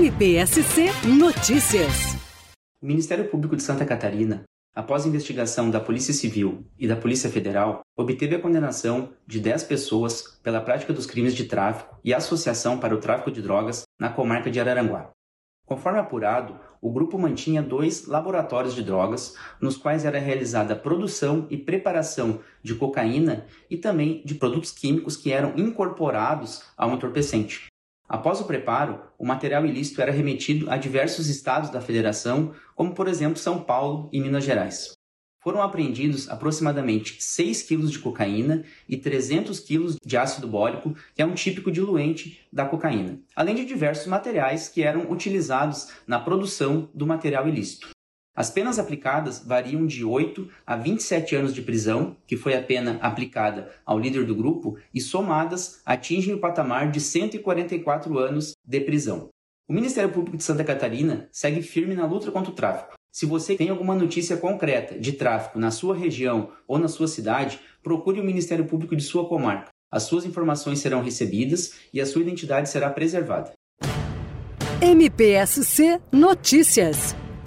MPSC Notícias. O Ministério Público de Santa Catarina, após investigação da Polícia Civil e da Polícia Federal, obteve a condenação de 10 pessoas pela prática dos crimes de tráfico e associação para o tráfico de drogas na comarca de Araranguá. Conforme apurado, o grupo mantinha dois laboratórios de drogas, nos quais era realizada a produção e preparação de cocaína e também de produtos químicos que eram incorporados ao entorpecente. Após o preparo, o material ilícito era remetido a diversos estados da federação, como por exemplo São Paulo e Minas Gerais foram apreendidos aproximadamente 6 kg de cocaína e 300 kg de ácido bórico, que é um típico diluente da cocaína, além de diversos materiais que eram utilizados na produção do material ilícito. As penas aplicadas variam de 8 a 27 anos de prisão, que foi a pena aplicada ao líder do grupo, e somadas atingem o patamar de 144 anos de prisão. O Ministério Público de Santa Catarina segue firme na luta contra o tráfico se você tem alguma notícia concreta de tráfico na sua região ou na sua cidade, procure o Ministério Público de sua comarca. As suas informações serão recebidas e a sua identidade será preservada. MPSC Notícias.